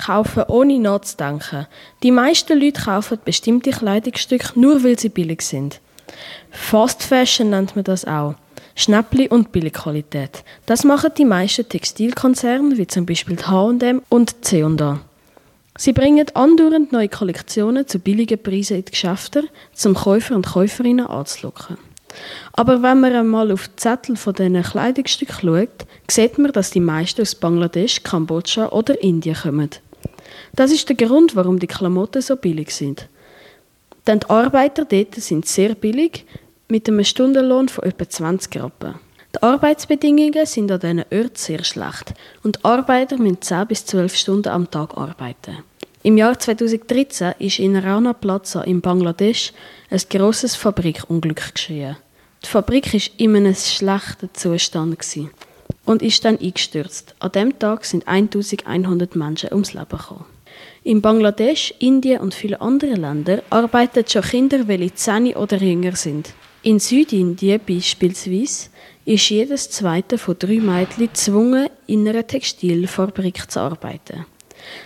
Kaufen ohne nachzudenken. Die meisten Leute kaufen bestimmte Kleidungsstücke nur, weil sie billig sind. Fast Fashion nennt man das auch. Schnäppli und Billigqualität. Das machen die meisten Textilkonzerne, wie zum Beispiel H&M und C&A. Sie bringen andauernd neue Kollektionen zu billigen Preisen in die Geschäfte, um Käufer und Käuferinnen anzulocken. Aber wenn man einmal auf die Zettel von diesen Kleidungsstücken schaut, sieht man, dass die meisten aus Bangladesch, Kambodscha oder Indien kommen. Das ist der Grund, warum die Klamotten so billig sind. Denn die Arbeiter dort sind sehr billig, mit einem Stundenlohn von etwa 20 Rappen. Die Arbeitsbedingungen sind an diesen Orten sehr schlecht und die Arbeiter müssen 10 bis 12 Stunden am Tag arbeiten. Im Jahr 2013 ist in Rana Plaza in Bangladesch ein grosses Fabrikunglück geschehen. Die Fabrik war in einem schlechten Zustand und ist dann eingestürzt. An dem Tag sind 1100 Menschen ums Leben gekommen. In Bangladesch, Indien und vielen anderen Ländern arbeiten schon Kinder, welche 10 oder jünger sind. In Südindien beispielsweise ist jedes zweite von drei Mädchen gezwungen, in einer Textilfabrik zu arbeiten.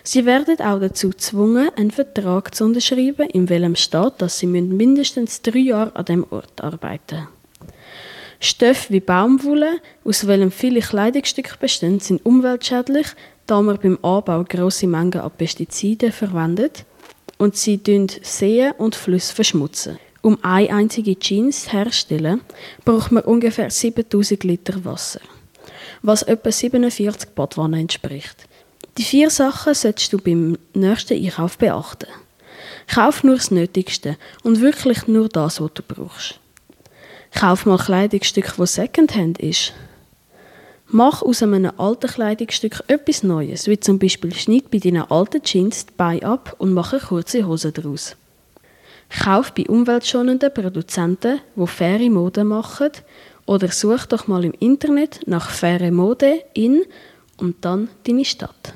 Sie werden auch dazu gezwungen, einen Vertrag zu unterschreiben, in welchem steht, dass sie mindestens drei Jahre an dem Ort arbeiten müssen. Stoffe wie Baumwolle, aus welchem viele Kleidungsstücke bestehen, sind umweltschädlich, da man beim Anbau grosse Mengen an Pestiziden verwendet und sie Seen und Flüsse verschmutzen. Um eine einzige Jeans herzustellen, braucht man ungefähr 7000 Liter Wasser, was etwa 47 Badwannen entspricht. Die vier Sachen solltest du beim nächsten Einkauf beachten. Kauf nur das Nötigste und wirklich nur das, was du brauchst. Kauf mal Kleidungsstück, wo Secondhand ist. Mach aus einem alten Kleidungsstück etwas Neues, wie zum Beispiel schneid bei deinen alten Jeans die Beine ab und mache kurze Hosen daraus. Kauf bei umweltschonenden Produzenten, die faire Mode machen, oder such doch mal im Internet nach faire Mode in und dann deine Stadt.